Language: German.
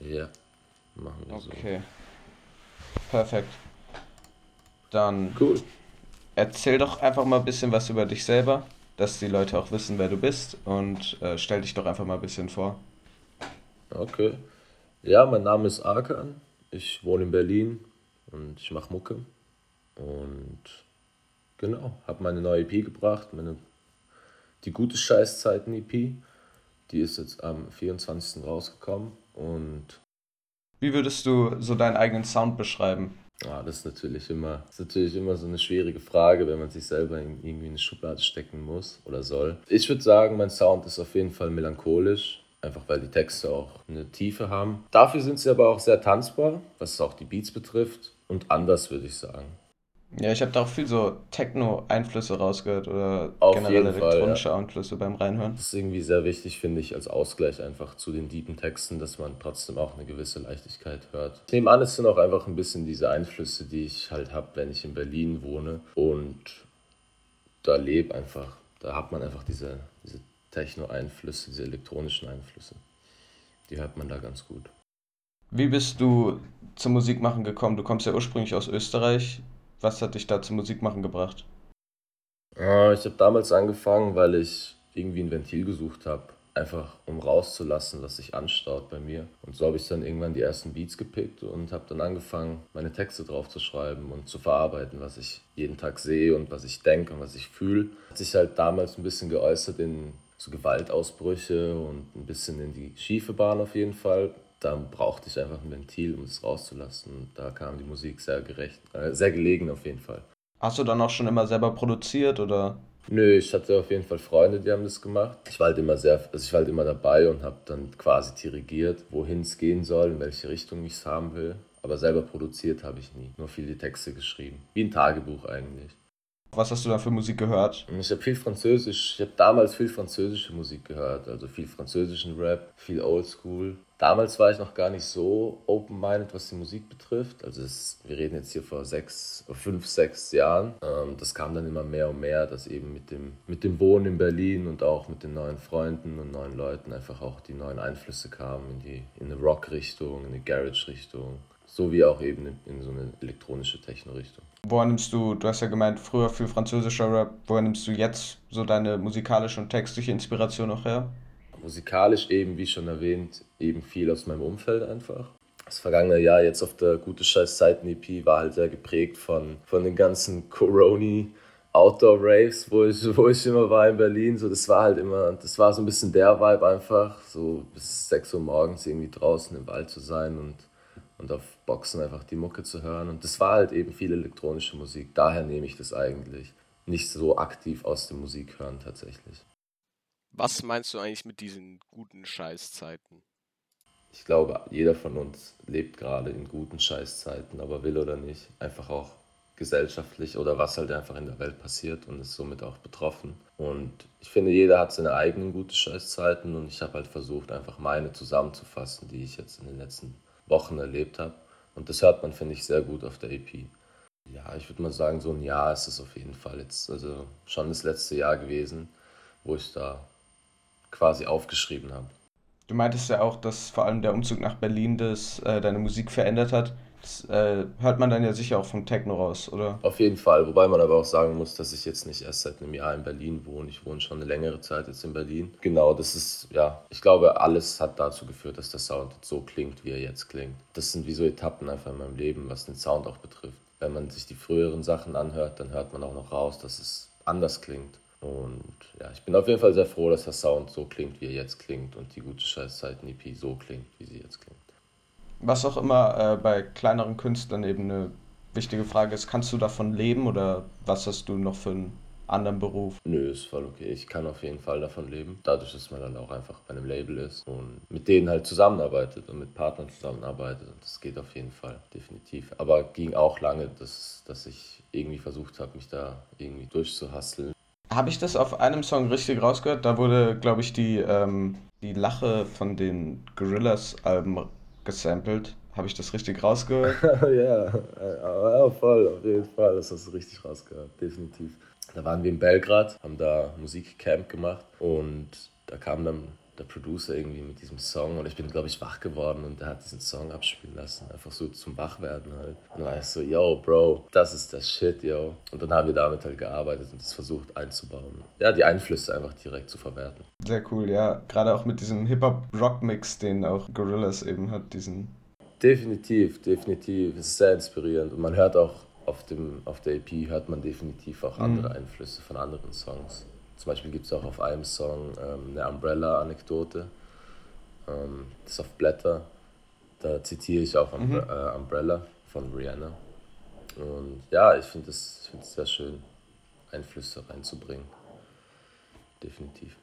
Ja, machen wir so. Okay. Perfekt. Dann cool. erzähl doch einfach mal ein bisschen was über dich selber, dass die Leute auch wissen, wer du bist und äh, stell dich doch einfach mal ein bisschen vor. Okay. Ja, mein Name ist Arkan. Ich wohne in Berlin und ich mache Mucke. Und genau, habe meine neue EP gebracht, meine die gute Scheißzeiten EP. Die ist jetzt am 24. rausgekommen und wie würdest du so deinen eigenen Sound beschreiben? Ja, das ist natürlich immer, ist natürlich immer so eine schwierige Frage, wenn man sich selber irgendwie in eine Schublade stecken muss oder soll. Ich würde sagen, mein Sound ist auf jeden Fall melancholisch, einfach weil die Texte auch eine Tiefe haben. Dafür sind sie aber auch sehr tanzbar, was auch die Beats betrifft und anders würde ich sagen. Ja, ich habe da auch viel so Techno-Einflüsse rausgehört oder Auf generell elektronische ja. Einflüsse beim Reinhören. Das ist irgendwie sehr wichtig, finde ich, als Ausgleich einfach zu den deepen Texten, dass man trotzdem auch eine gewisse Leichtigkeit hört. Ich nehme an, es sind auch einfach ein bisschen diese Einflüsse, die ich halt habe, wenn ich in Berlin wohne und da lebe einfach. Da hat man einfach diese, diese Techno-Einflüsse, diese elektronischen Einflüsse. Die hört man da ganz gut. Wie bist du zum Musikmachen gekommen? Du kommst ja ursprünglich aus Österreich. Was hat dich da zum Musikmachen gebracht? Äh, ich habe damals angefangen, weil ich irgendwie ein Ventil gesucht habe. Einfach um rauszulassen, was sich anstaut bei mir. Und so habe ich dann irgendwann die ersten Beats gepickt und habe dann angefangen, meine Texte drauf zu schreiben und zu verarbeiten, was ich jeden Tag sehe und was ich denke und was ich fühle. Hat sich halt damals ein bisschen geäußert in so Gewaltausbrüche und ein bisschen in die schiefe Bahn auf jeden Fall da brauchte ich einfach ein Ventil, um es rauszulassen. Da kam die Musik sehr gerecht, äh, sehr gelegen auf jeden Fall. Hast du dann auch schon immer selber produziert oder? Nö, ich hatte auf jeden Fall Freunde, die haben das gemacht. Ich war halt immer sehr, also ich war halt immer dabei und habe dann quasi dirigiert, wohin es gehen soll, in welche Richtung ich es haben will. Aber selber produziert habe ich nie, nur viele Texte geschrieben. Wie ein Tagebuch eigentlich. Was hast du da für Musik gehört? Ich habe viel Französisch, ich habe damals viel französische Musik gehört, also viel französischen Rap, viel Oldschool. Damals war ich noch gar nicht so open-minded, was die Musik betrifft. Also es, wir reden jetzt hier vor sechs, fünf, sechs Jahren. Ähm, das kam dann immer mehr und mehr, dass eben mit dem, mit dem Wohnen in Berlin und auch mit den neuen Freunden und neuen Leuten einfach auch die neuen Einflüsse kamen in die in eine Rock-Richtung, in eine Garage-Richtung, sowie auch eben in, in so eine elektronische Techno-Richtung. Woher nimmst du, du hast ja gemeint, früher viel französischer Rap, woher nimmst du jetzt so deine musikalische und textliche Inspiration noch her? Musikalisch eben, wie schon erwähnt, eben viel aus meinem Umfeld einfach. Das vergangene Jahr jetzt auf der Gute Scheiß Zeiten EP war halt sehr geprägt von, von den ganzen Coroni Outdoor Raves, wo ich, wo ich immer war in Berlin. So, das war halt immer, das war so ein bisschen der Vibe einfach, so bis 6 Uhr morgens irgendwie draußen im Wald zu sein und und auf Boxen einfach die Mucke zu hören. Und das war halt eben viel elektronische Musik. Daher nehme ich das eigentlich nicht so aktiv aus dem Musikhören tatsächlich. Was meinst du eigentlich mit diesen guten Scheißzeiten? Ich glaube, jeder von uns lebt gerade in guten Scheißzeiten, aber will oder nicht, einfach auch gesellschaftlich oder was halt einfach in der Welt passiert und ist somit auch betroffen. Und ich finde, jeder hat seine eigenen guten Scheißzeiten und ich habe halt versucht, einfach meine zusammenzufassen, die ich jetzt in den letzten Wochen erlebt habe. Und das hört man, finde ich, sehr gut auf der EP. Ja, ich würde mal sagen, so ein Jahr ist es auf jeden Fall jetzt, also schon das letzte Jahr gewesen, wo ich da quasi aufgeschrieben habe. Du meintest ja auch, dass vor allem der Umzug nach Berlin das, äh, deine Musik verändert hat. Das äh, hört man dann ja sicher auch vom Techno raus, oder? Auf jeden Fall, wobei man aber auch sagen muss, dass ich jetzt nicht erst seit einem Jahr in Berlin wohne. Ich wohne schon eine längere Zeit jetzt in Berlin. Genau, das ist, ja, ich glaube, alles hat dazu geführt, dass der Sound so klingt, wie er jetzt klingt. Das sind wie so Etappen einfach in meinem Leben, was den Sound auch betrifft. Wenn man sich die früheren Sachen anhört, dann hört man auch noch raus, dass es anders klingt. Und ja, ich bin auf jeden Fall sehr froh, dass der Sound so klingt, wie er jetzt klingt und die gute Scheißzeiten-EP so klingt, wie sie jetzt klingt was auch immer äh, bei kleineren Künstlern eben eine wichtige Frage ist, kannst du davon leben oder was hast du noch für einen anderen Beruf? Nö, ist voll okay. Ich kann auf jeden Fall davon leben. Dadurch, dass man dann auch einfach bei einem Label ist und mit denen halt zusammenarbeitet und mit Partnern zusammenarbeitet. Und das geht auf jeden Fall, definitiv. Aber ging auch lange, dass, dass ich irgendwie versucht habe, mich da irgendwie durchzuhasseln. Habe ich das auf einem Song richtig rausgehört? Da wurde, glaube ich, die, ähm, die Lache von den Gorillas-Alben gesampelt. Habe ich das richtig rausgehört? ja, ja, voll, auf jeden Fall. Das hast du richtig rausgehört, definitiv. Da waren wir in Belgrad, haben da Musikcamp gemacht und da kamen dann der Producer irgendwie mit diesem Song und ich bin, glaube ich, wach geworden und der hat diesen Song abspielen lassen. Einfach so zum Wachwerden halt. Und dann war ich so, yo, Bro, das ist das Shit, yo. Und dann haben wir damit halt gearbeitet und es versucht einzubauen. Ja, die Einflüsse einfach direkt zu verwerten. Sehr cool, ja. Gerade auch mit diesem Hip-Hop-Rock-Mix, den auch Gorillaz eben hat, diesen. Definitiv, definitiv. Es ist sehr inspirierend und man hört auch auf, dem, auf der EP hört man definitiv auch andere mhm. Einflüsse von anderen Songs. Zum Beispiel gibt es auch auf einem Song ähm, eine Umbrella-Anekdote. Ähm, das ist auf Blätter. Da zitiere ich auch mhm. äh, Umbrella von Rihanna. Und ja, ich finde es find sehr schön, Einflüsse reinzubringen. Definitiv.